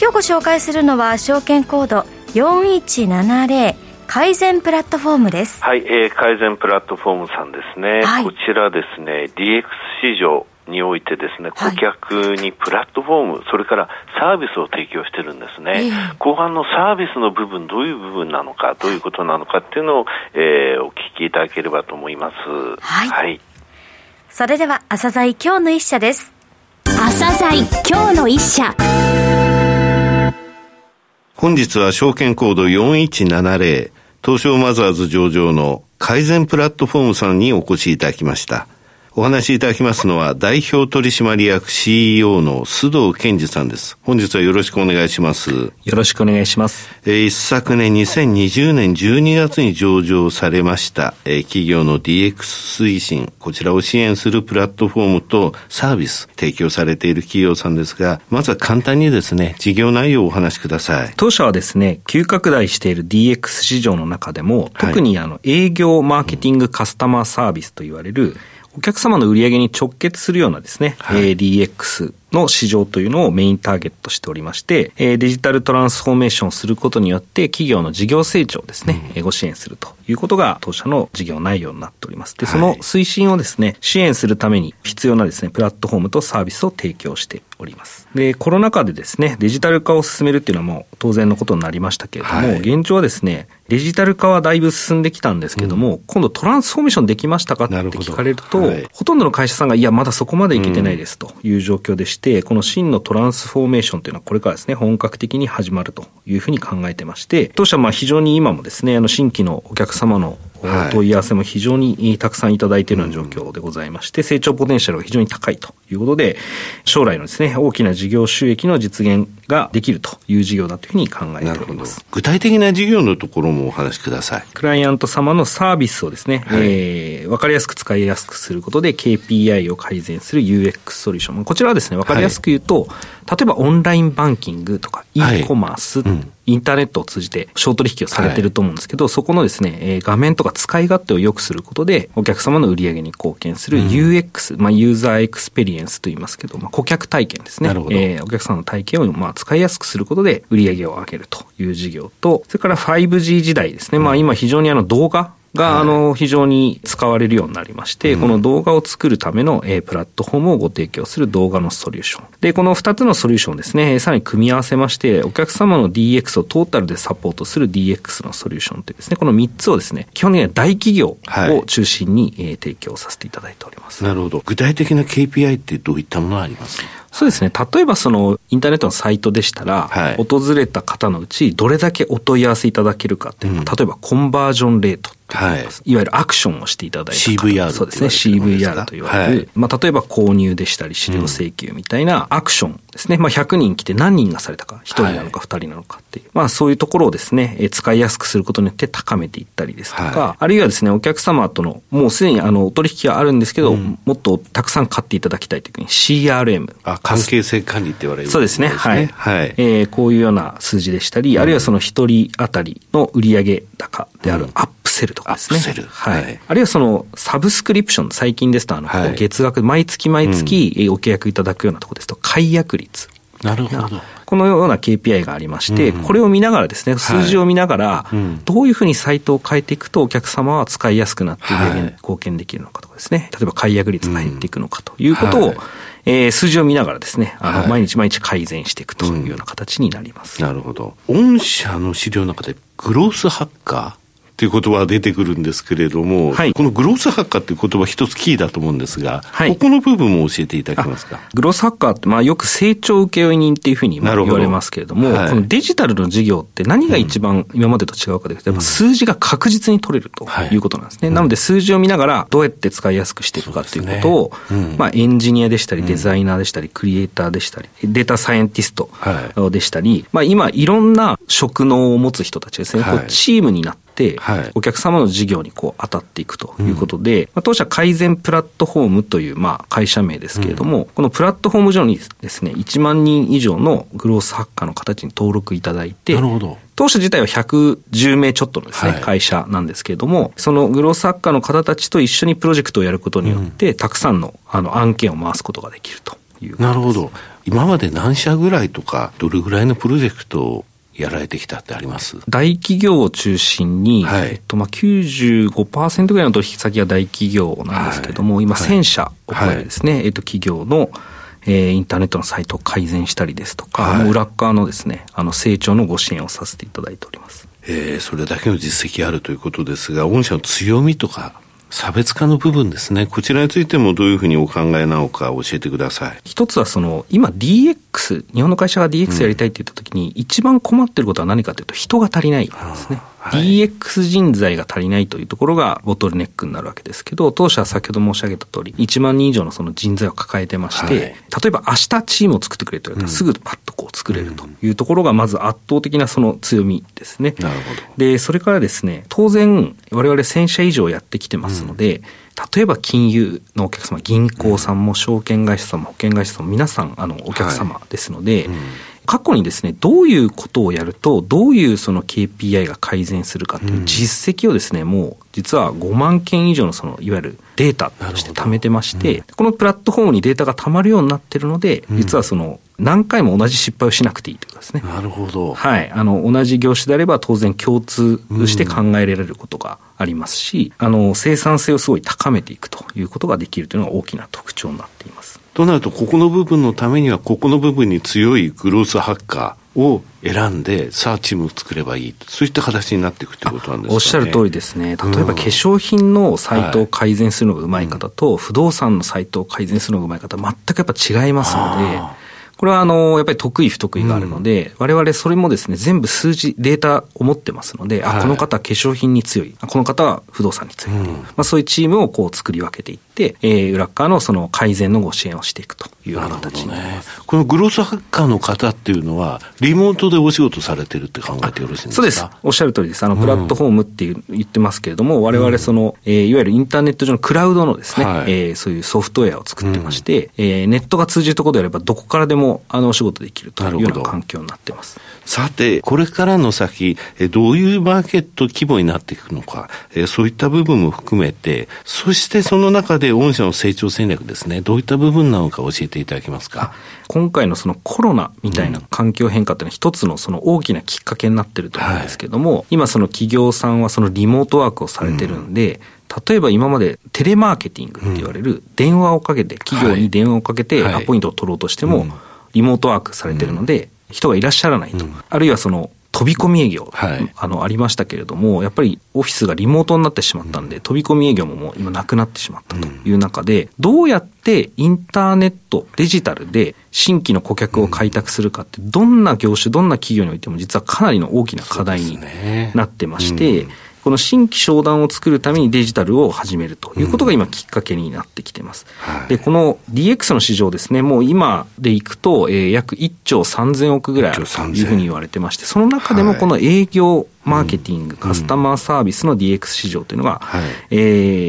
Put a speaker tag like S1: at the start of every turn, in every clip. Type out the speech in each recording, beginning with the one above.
S1: 今日ご紹介するのは証券コード4170改善プラットフォームです
S2: はい、えー、改善プラットフォームさんですね、はい、こちらですね DX 市場においてですね、顧客にプラットフォーム、はい、それからサービスを提供してるんですね、えー、後半のサービスの部分、どういう部分なのか、どういうことなのかっていうのを、えー、お聞きいただければと思います。
S1: はい。はい、それでは、朝鮮今日の一社です。
S3: 朝鮮今日の一社。
S4: 本日は証券コード4170東証マザーズ上場の改善プラットフォームさんにお越しいただきました。お話しいただきますのは、代表取締役 CEO の須藤健二さんです。本日はよろしくお願いします。よ
S5: ろしくお願いします。
S4: えー、一昨年2020年12月に上場されました、えー、企業の DX 推進、こちらを支援するプラットフォームとサービス提供されている企業さんですが、まずは簡単にですね、事業内容をお話しください。
S5: 当社はですね、急拡大している DX 市場の中でも、特にあの、営業、マーケティング、カスタマーサービスと言われる、お客様の売り上げに直結するようなですね、はい、DX の市場というのをメインターゲットしておりまして、デジタルトランスフォーメーションをすることによって企業の事業成長をですね、うん、ご支援するということが当社の事業内容になっております。で、その推進をですね、支援するために必要なですね、プラットフォームとサービスを提供しております。で、コロナ禍でですね、デジタル化を進めるっていうのはもう当然のことになりましたけれども、はい、現状はですね、デジタル化はだいぶ進んできたんですけども、うん、今度トランスフォーメーションできましたかって聞かれると、ほはい、ほとんどの会社さんが、いや、まだそこまでいけてないですという状況でして、この真のトランスフォーメーションというのはこれからですね、本格的に始まるというふうに考えてまして、当社はまあ非常に今もですね、あの新規のお客様のお問い合わせも非常にたくさんいただいているような状況でございまして、成長ポテンシャルが非常に高いということで、将来のですね、大きな事業収益の実現ができるという事業だというふうに考えております。
S4: 具体的な事業のところもお話しください。
S5: クライアント様のサービスをですね、はい、えー、わかりやすく使いやすくすることで KPI を改善する UX ソリューション。こちらはですね、わかりやすく言うと、はい、例えばオンラインバンキングとか e コマース、はいうんインターネットを通じて小取引をされてると思うんですけど、はい、そこのですね、えー、画面とか使い勝手を良くすることで、お客様の売り上げに貢献する UX、うん、まあ、ユーザーエクスペリエンスと言いますけど、まあ、顧客体験ですね。なるほど。えー、お客様の体験を、まあ、使いやすくすることで売り上げを上げるという事業と、それから 5G 時代ですね。まあ、今非常にあの動画が、あの、非常に使われるようになりまして、この動画を作るための、えプラットフォームをご提供する動画のソリューション。で、この2つのソリューションですね、さらに組み合わせまして、お客様の DX をトータルでサポートする DX のソリューションというですね、この3つをですね、基本的には大企業を中心に、え提供させていただいております。
S4: なるほど。具体的な KPI ってどういったものがあります
S5: そうですね。例えばそのインターネットのサイトでしたら、はい、訪れた方のうちどれだけお問い合わせいただけるかっていうのは、うん、例えばコンバージョンレートはい、いわゆるアクションをしていただいた
S4: CVR
S5: そうですね。CVR と言われる、はい、まあ、例えば購入でしたり資料請求みたいなアクションですね、まあ、100人来て何人がされたか1人なのか2人なのかっていう、はい、まあ、そういうところをですね使いやすくすることによって高めていったりですとか、あるいはですねお客様とのもうすでにあのお取引があるんですけど、うん、もっとたくさん買っていただきたいというふうに CRM
S4: あ関係性管理って言われる、
S5: そうですね。はい、はい、えー、こういうような数字でしたり、あるいはその1人当たりの売上高であるアップセルとかですね、
S4: アップセル
S5: はい。あるいはその、サブスクリプション、最近ですと、あの、はい、月額、毎月毎月お契約いただくようなところですと、解約率。
S4: なるほど。
S5: このような KPI がありまして、うん、これを見ながらですね、数字を見ながら、はいどういうふうにサイトを変えていくとお客様は使いやすくなって貢献できるのかとかですね、例えば解約率が減っていくのかということを、うん。はい、えー、数字を見ながらですね、あの、毎日毎日改善していくというような形になります。
S4: なるほど。御社の資料の中で、グロースハッカー
S2: という言葉が出てくるんですけれども、はい、このグロースハッカーっていう言葉一つキーだと思うんですが、はい、ここの部分も教えていただけますか？
S5: グロースハッカーって、まあよく成長請負人っていうふうに言われますけれども、はい、このデジタルの事業って何が一番今までと違うかというと、やっぱ数字が確実に取れるとい。うことなんですね。うん、なので数字を見ながらどうやって使いやすくしていくかということを、ね。うん、まあエンジニアでしたり、デザイナーでしたり、クリエイターでしたり、データサイエンティストでしたり、まあ今いろんな職能を持つ人たちですね、こうチームになって、お客様の事業にこう当たっていくということで、まあ、当社改善プラットフォームというまあ会社名ですけれども、このプラットフォーム上にですね、1万人以上のグロースハッカーの形に登録いただいて、
S2: なるほど。
S5: 当社自体は110名ちょっとのですね、はい、会社なんですけれども、そのグロースハッカーの方たちと一緒にプロジェクトをやることによって、うん、たくさんのあの案件を回すことができるという
S2: なるほど。今まで何社ぐらいとか、どれぐらいのプロジェクトをやられてきたってあります？
S5: 大企業を中心に、はい、えっとまあ、95%ぐらいの取引先が大企業なんですけども、はい、今1000社を超えるですね、はい、えっと、企業のえー、インターネットのサイトを改善したりですとか、はい、裏側のですね、あの成長のご支援をさせていただいております。
S2: えー、それだけの実績あるということですが、御社の強みとか差別化の部分ですね。こちらについてもどういうふうにお考えなのか教えてください。
S5: 一つはその、今 DX、日本の会社が DX やりたいって言った時に、一番困ってることは何かというと人が足りないんですね。はい、DX 人材が足りないというところがボトルネックになるわけですけど、当社は先ほど申し上げた通り、1万人以上のその人材を抱えてまして、はい、例えば明日チームを作ってくれと言われたら、すぐパッとこう作れるというところがまず圧倒的なその強みですね。なるほど。で、それからですね、当然我々1000社以上やってきてますので、うん。例えば金融のお客様、銀行さんも証券会社さんも保険会社さんも皆さんあのお客様ですので、はい。うん過去にですね、どういうことをやると、どういうその KPI が改善するかという実績をですね、もう実は5万件以上のそのいわゆるデータとして貯めてまして、うん、このプラットフォームにデータが貯まるようになってるので、実はその何回も同じ失敗をしなくていいということですね。
S2: なるほど。
S5: はい。あの、同じ業種であれば当然共通して考えられることがありますし、うん、あの、生産性をすごい高めていくということができるというのが大きな特徴になっています。
S2: となると、ここの部分のためには、ここの部分に強いグロースハッカーを選んで、さあチームを作ればいい。そういった形になっていくということなんですか、ね、
S5: おっしゃる通りですね。例えば化粧品のサイトを改善するのがうまい方と、不動産のサイトを改善するのがうまい方、全くやっぱ違いますので、これはあの、やっぱり得意不得意があるので、うん、我々それもですね、全部数字、データを持ってますので、はい、あ、この方は化粧品に強い、この方は不動産に強い、うん、まあそういうチームをこう作り分けていって、えー、裏側のその改善のご支援をしていくというような形になります。
S2: ね、このグロースハッカーの方っていうのは、リモートでお仕事されてるって考えてよろしいんですか？
S5: そうです。おっしゃる通りです。あの、プラットフォームっていう、言ってますけれども、我々その、えー、いわゆるインターネット上のクラウドのですね、はい、えー、そういうソフトウェアを作ってまして、うん、えー、ネットが通じるところであれば、どこからでも、あの、お仕事できるというような環境になってます。
S2: さて、これからの先、どういうマーケット規模になっていくのか、そういった部分も含めて、そしてその中で御社の成長戦略ですね、どういった部分なのか教えていただけますか。
S5: 今回のそのコロナみたいな環境変化っていうのは一つのその大きなきっかけになってると思うんですけども、はい、今その企業さんはそのリモートワークをされてるんで、うん例えば今までテレマーケティングって言われる電話をかけて、企業に電話をかけてアポイントを取ろうとしても、リモートワークされてるので、人がいらっしゃらないと。あるいはその、飛び込み営業、はい、あの、ありましたけれども、やっぱりオフィスがリモートになってしまったんで、飛び込み営業ももう今なくなってしまったという中で、どうやってインターネット、デジタルで新規の顧客を開拓するかって、どんな業種、どんな企業においても実はかなりの大きな課題になってまして、この新規商談を作るためにデジタルを始めるということが今きっかけになってきてます。うんで、この DX の市場ですね、もう今でいくと、えー、約1兆3000億ぐらいあるというふうに言われてまして、その中でもこの営業マーケティング、カスタマーサービスの DX 市場というのが、はい、え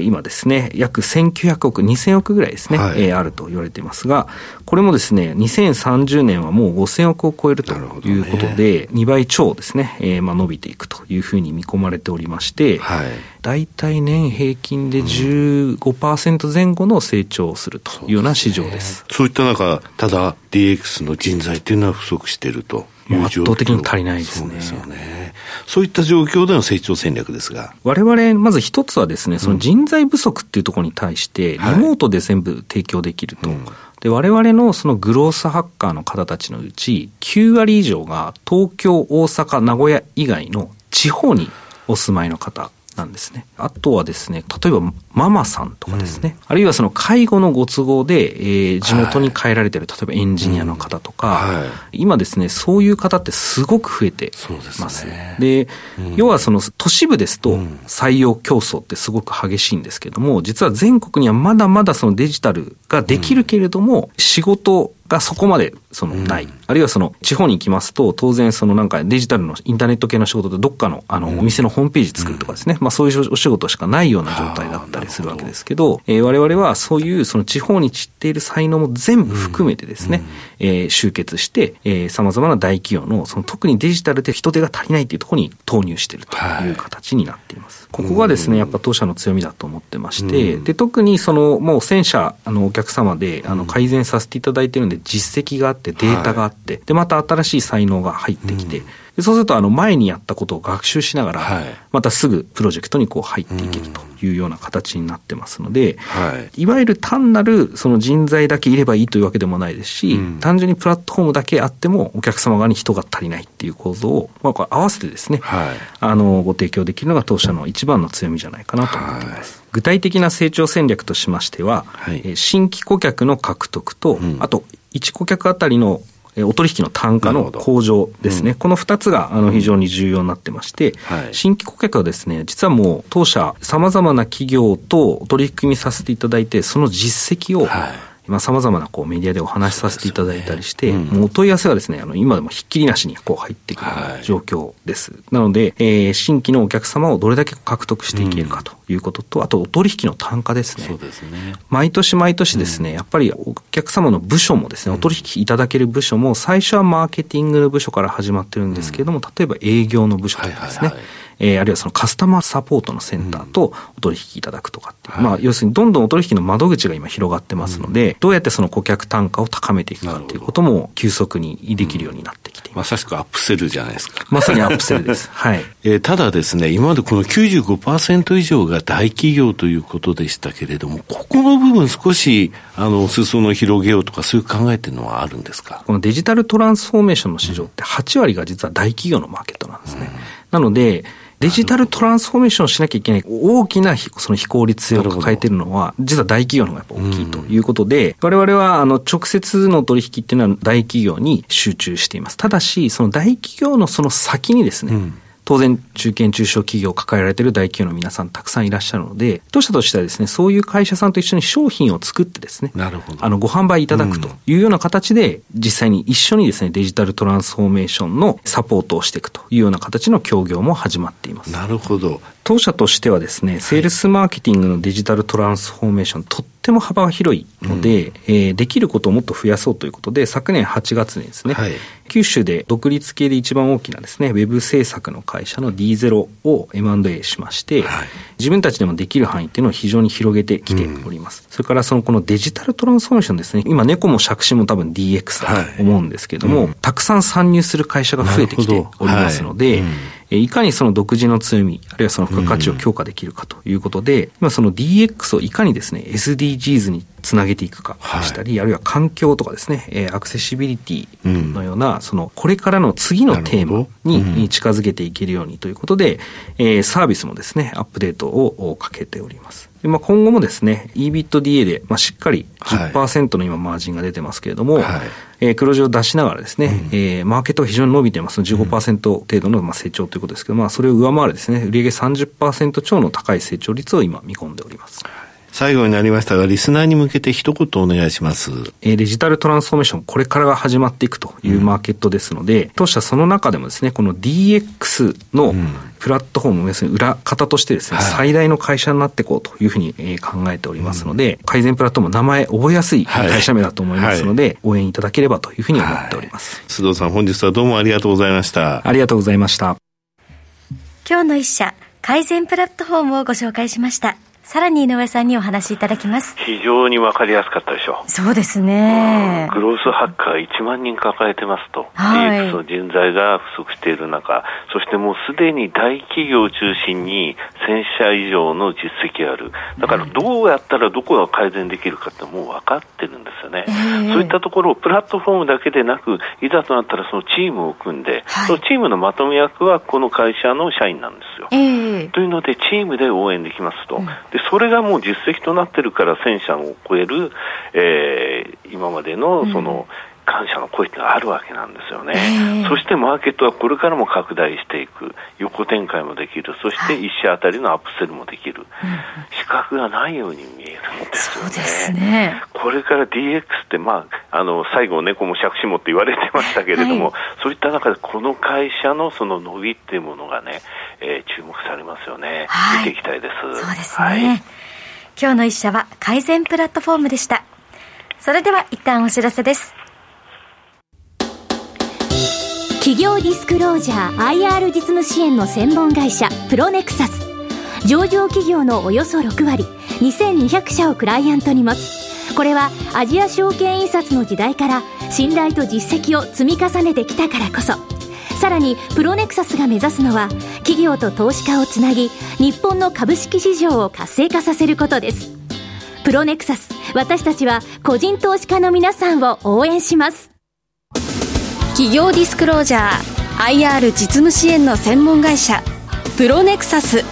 S5: ー、今ですね、約1900億、2000億ぐらいですね、はい、えー、あると言われていますが、これもですね、2030年はもう5000億を超えるということで、ね、2倍超ですね、えー、まあ伸びていくというふうに見込まれておりまして、はい、大体年平均で15%前後の成長をするというような市場です。
S2: そう、ね,、いった中、ただ DX の人材というのは不足していると。
S5: 圧倒的に足りないですね。そう
S2: ですよね。そういった状況での成長戦略ですが。
S5: 我々、まず一つはですね、その人材不足っていうところに対して、リモートで全部提供できると。はいうんで、我々のそのグロースハッカーの方たちのうち、9割以上が東京、大阪、名古屋以外の地方にお住まいの方なんですね。あとはですね、例えばママさんとかですね、うん、あるいはその介護のご都合で、えー、地元に帰られてる、はい、例えばエンジニアの方とか、うんはい、今ですね、そういう方ってすごく増えてます。で、ね、要はその都市部ですと採用競争ってすごく激しいんですけども、実は全国にはまだまだそのデジタルができるけれども、仕事がそこまでそのない、うん、あるいはその地方に行きますと、当然そのなんかデジタルのインターネット系の仕事でどっかのあのお店のホームページ作るとかですね、まあそういうお仕事しかないような状態だったりするわけですけど、えー、我々はそういうその地方に散っている才能も全部含めてですね、うん、えー、集結して、えー、様々な大企業のその特にデジタルで人手が足りないというところに投入しているとい。う形になっています。はい、ここがですね、やっぱ当社の強みだと思ってまして、うん、で、特にそのもう1000社あのお客様であの改善させていただいているんで実績があってデータがあって、はい、で、また新しい才能が入ってきて、うん。そうすると、あの、前にやったことを学習しながら、またすぐプロジェクトにこう入っていけるというような形になってますので、い。わゆる単なるその人材だけいればいいというわけでもないですし、単純にプラットフォームだけあってもお客様側に人が足りないっていう構造を、まあ、合わせてですね、あの、ご提供できるのが当社の一番の強みじゃないかなと思っています。具体的な成長戦略としましては、はい、新規顧客の獲得と、うん、あと1顧客あたりのお取引の単価の向上ですね。うん、この2つがあの非常に重要になってまして、はい、新規顧客はですね、実はもう当社様々な企業と取り組みさせていただいて、その実績を、はい今様々なこうメディアでお話しさせていただいたりして、ね。うん、もうお問い合わせがですね、あの今でもひっきりなしにこう入ってくる状況です。はい、なので、えー、新規のお客様をどれだけ獲得していけるかということと、うん、あとお取引の単価ですね。そうですね。毎年毎年ですね、やっぱりお客様の部署もですね、お取引いただける部署も最初はマーケティングの部署から始まってるんですけれども、例えば営業の部署とかですね、はいはいはいえー、あるいはそのカスタマーサポートのセンターとお取引いただくとかっていう、うん、まあ、要するにどんどんお取引の窓口が今広がってますので、うん、どうやってその顧客単価を高めていくかっていうことも急速にできるようになってきて
S4: まさしくアップセルじゃないですか。
S5: まさにアップセルです。はい。
S4: えー、ただですね、今までこの95%以上が大企業ということでしたけれども、ここの部分少し、あの、裾野を広げようとか、そういう考えっていうのはあるんですか？
S5: このデジタルトランスフォーメーションの市場って8割が実は大企業のマーケットなんですね。うん、なので、デジタルトランスフォーメーションをしなきゃいけない大きなその非効率性を抱えているのは、実は大企業の方がやっぱ大きいということで、我々はあの直接の取引っていうのは大企業に集中しています。ただし、その大企業のその先にですね、うん当然、中堅中小企業を抱えられている大企業の皆さんたくさんいらっしゃるので、当社としてはですね、そういう会社さんと一緒に商品を作ってですね、なるほど。あの、ご販売いただくというような形で、実際に一緒にですね、デジタルトランスフォーメーションのサポートをしていくというような形の協業も始まっています。
S4: なるほど。
S5: 当社としてはですね、セールスマーケティングのデジタルトランスフォーメーション、とっても幅が広いので、うん、えー、できることをもっと増やそうということで、昨年8月にですね、はい、九州で独立系で一番大きなですね、ウェブ制作の会社の D0 を M&A しまして、はい、自分たちでもできる範囲っていうのを非常に広げてきております。うん、それからそのこのデジタルトランスフォーメーションですね、今猫も借子も多分 DX だと思うんですけども、はいうん、たくさん参入する会社が増えてきておりますので、いかにその独自の強み、あるいはその付加価値を強化できるかということで、今その DX をいかにですね、SDGs につなげていくかでしたり、はい、あるいは環境とかですね、えー、アクセシビリティのような、うん、その、これからの次のテーマに近づけていけるようにということで、えー、サービスもですね、アップデートをかけております。でまあ、今後もですね、EBITDA で、まあ、しっかり10%の今マージンが出てますけれども、はい、えー、黒字を出しながらですね、うん、えー、マーケットが非常に伸びてます。ので15%程度のまあ成長ということですけど、まあ、それを上回るですね、売上30%超の高い成長率を今見込んでおります。
S4: 最後になりましたが、リスナーに向けて一言お願いします。
S5: えー、デジタルトランスフォーメーション、これからが始まっていくというマーケットですので、うん、当社その中でもですね、この DX のプラットフォーム、要するに裏方としてですね、はい、最大の会社になっていこうというふうに考えておりますので、うん、改善プラットフォーム、名前覚えやすい会社名だと思いますので、はいはい、応援いただければというふうに思っております。
S4: 須藤さん、本日はどうもありがとうございました。
S5: ありがとうございました。
S1: 今日の一社、改善プラットフォームをご紹介しました。さらに井上さんにお話しいただきます。
S2: 非常にわかりやすかったでしょ
S1: う。そうですね。
S2: グロースハッカー1万人抱えてますと。はい、DX の人材が不足している中、そしてもうすでに大企業を中心に1000社以上の実績がある。だからどうやったらどこが改善できるかってもう分かってるんですよね。そういったところをプラットフォームだけでなく、いざとなったらそのチームを組んで、はい、そのチームのまとめ役はこの会社の社員なんですよ。というので、チームで応援できますと。うんでそれがもう実績となってるから1000社を超える、えー、今までのその、うん感謝の声ってあるわけなんですよね、えー、そしてマーケットはこれからも拡大していく、横展開もできる、そして1社当たりのアップセルもできる、はい、資格がないように見えるんですよね。そうですね。これから DX って、まあ、あの最後、猫も借子もって言われてましたけれども、はい、そういった中でこの会社のその伸びっていうものがね、えー、注目されますよね、はい、見ていきたいです。
S1: そうですね、今日の一社は改善プラットフォームでした。それでは一旦お知らせです。
S3: 企業ディスクロージャー IR 実務支援の専門会社プロネクサス。上場企業のおよそ6割2200社をクライアントに持つ。これはアジア証券印刷の時代から信頼と実績を積み重ねてきたからこそさらにプロネクサスが目指すのは企業と投資家をつなぎ日本の株式市場を活性化させることです。プロネクサス私たちは個人投資家の皆さんを応援します。
S1: 企業ディスクロージャー IR 実務支援の専門会社プロネクサス。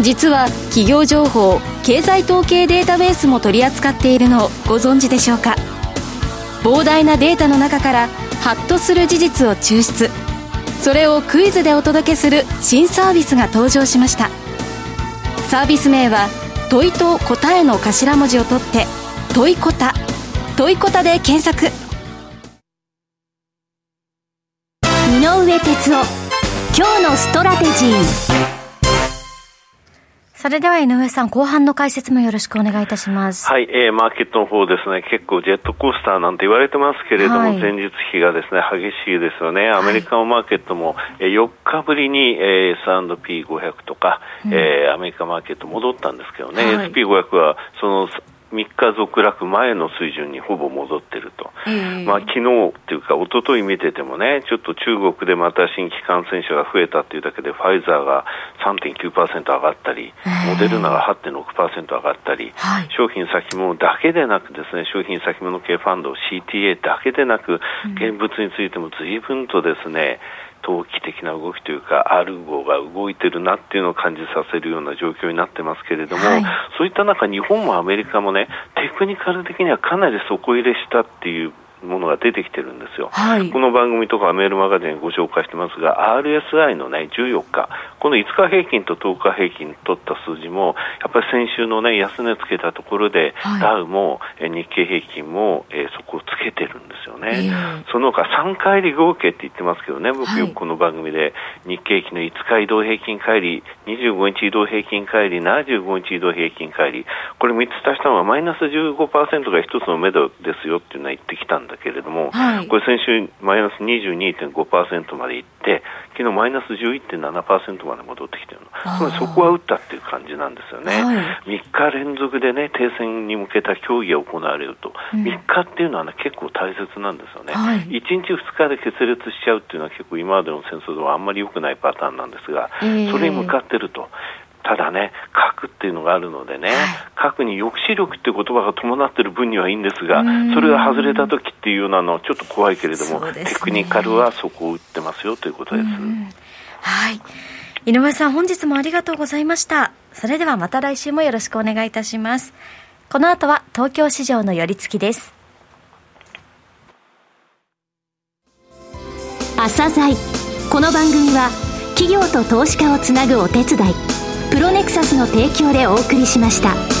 S1: 実は企業情報経済統計データベースも取り扱っているのをご存知でしょうか？膨大なデータの中からハッとする事実を抽出。それをクイズでお届けする新サービスが登場しました。サービス名は問いと答えの頭文字を取って問いこた。問いこたで検索。
S3: 井上哲夫今日のストラテジー。
S1: それでは井上さん、後半の解説もよろしくお願いいたします。
S2: はい、えー、マーケットの方ですね、結構ジェットコースターなんて言われてますけれども、はい、前日比がですね、激しいですよね。アメリカのマーケットも、え4日ぶりに、えー、S&P500 とか、うん、えー、アメリカマーケット戻ったんですけどね、はい、SP500 はその3日続落前の水準にほぼ戻ってると、えー、まあ昨日っていうか、一昨日見ててもね、ちょっと中国でまた新規感染者が増えたっていうだけで、ファイザーが3.9%上がったり、モデルナが8.6%上がったり、はい、商品先物だけでなくですね、商品先物系ファンド、CTA だけでなく、現物についても随分とですね、投機的な動きというか、アルゴが動いてるなっていうのを感じさせるような状況になってますけれども、はい、そういった中、日本もアメリカもね、テクニカル的にはかなり底入れしたっていうものが出てきてるんですよ、はい、この番組とかメールマガジンご紹介してますが RSI のね14日。この5日平均と10日平均取った数字もやっぱり先週のね安値つけたところで、はい、ダウも日経平均も、えー、そこをつけてるんですよね、えー、その他3回り合計って言ってますけどね僕よくこの番組で日経平均の5日移動平均乖離25日移動平均乖離75日移動平均乖離これ3つ足したのはマイナス15%が一つの目処ですよっていうのは言ってきたんだけれども、はい、これ先週マイナス22.5%までいって昨日マイナス11.7%まで戻ってきてるのつまりそこは打ったっていう感じなんですよね、はい、3日連続でね停戦に向けた協議が行われると、うん、3日っていうのはね結構大切なんですよね、はい、1日2日で決裂しちゃうっていうのは結構今までの戦争ではあんまり良くないパターンなんですが、えー、それに向かってるとただね、核っていうのがあるのでね、はい、核に抑止力っていう言葉が伴っている分にはいいんですが、それが外れた時っていうようなのはちょっと怖いけれども、ね、テクニカルはそこを打ってますよということです。
S1: はい。井上さん、本日もありがとうございました。それではまた来週もよろしくお願いいたします。この後は東京市場の寄り付きです。
S3: 朝鮮この番組は企業と投資家をつなぐお手伝いプロネクサスの提供でお送りしました。